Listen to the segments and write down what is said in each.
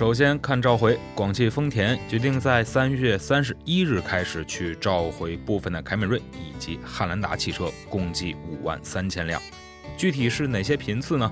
首先看召回，广汽丰田决定在三月三十一日开始去召回部分的凯美瑞以及汉兰达汽车，共计五万三千辆。具体是哪些频次呢？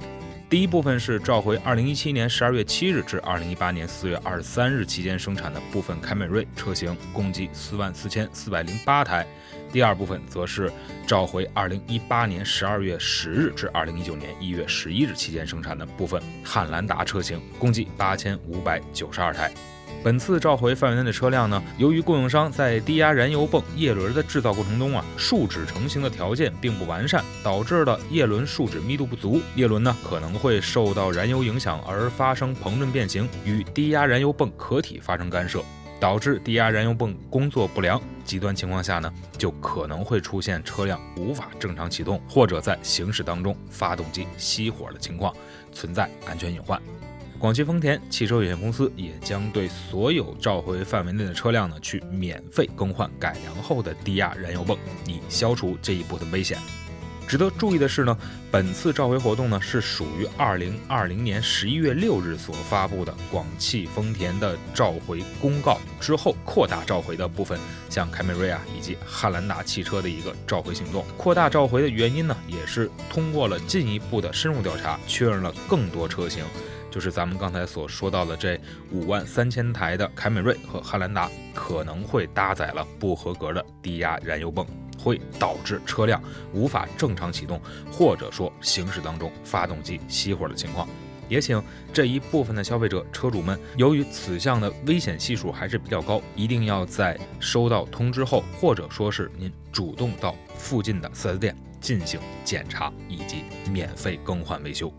第一部分是召回2017年12月7日至2018年4月23日期间生产的部分凯美瑞车型，共计44,408台。第二部分则是召回2018年12月10日至2019年1月11日期间生产的部分汉兰达车型，共计8,592台。本次召回范围内的车辆呢，由于供应商在低压燃油泵叶轮的制造过程中啊，树脂成型的条件并不完善，导致了叶轮树脂密度不足，叶轮呢可能会受到燃油影响而发生膨润变形，与低压燃油泵壳体发生干涉。导致低压燃油泵工作不良，极端情况下呢，就可能会出现车辆无法正常启动，或者在行驶当中发动机熄火的情况，存在安全隐患。广汽丰田汽车有限公司也将对所有召回范围内的车辆呢，去免费更换改良后的低压燃油泵，以消除这一步的危险。值得注意的是呢，本次召回活动呢是属于二零二零年十一月六日所发布的广汽丰田的召回公告之后扩大召回的部分，像凯美瑞啊以及汉兰达汽车的一个召回行动。扩大召回的原因呢，也是通过了进一步的深入调查，确认了更多车型，就是咱们刚才所说到的这五万三千台的凯美瑞和汉兰达可能会搭载了不合格的低压燃油泵。会导致车辆无法正常启动，或者说行驶当中发动机熄火的情况。也请这一部分的消费者车主们，由于此项的危险系数还是比较高，一定要在收到通知后，或者说是您主动到附近的 4S 店进行检查以及免费更换维修。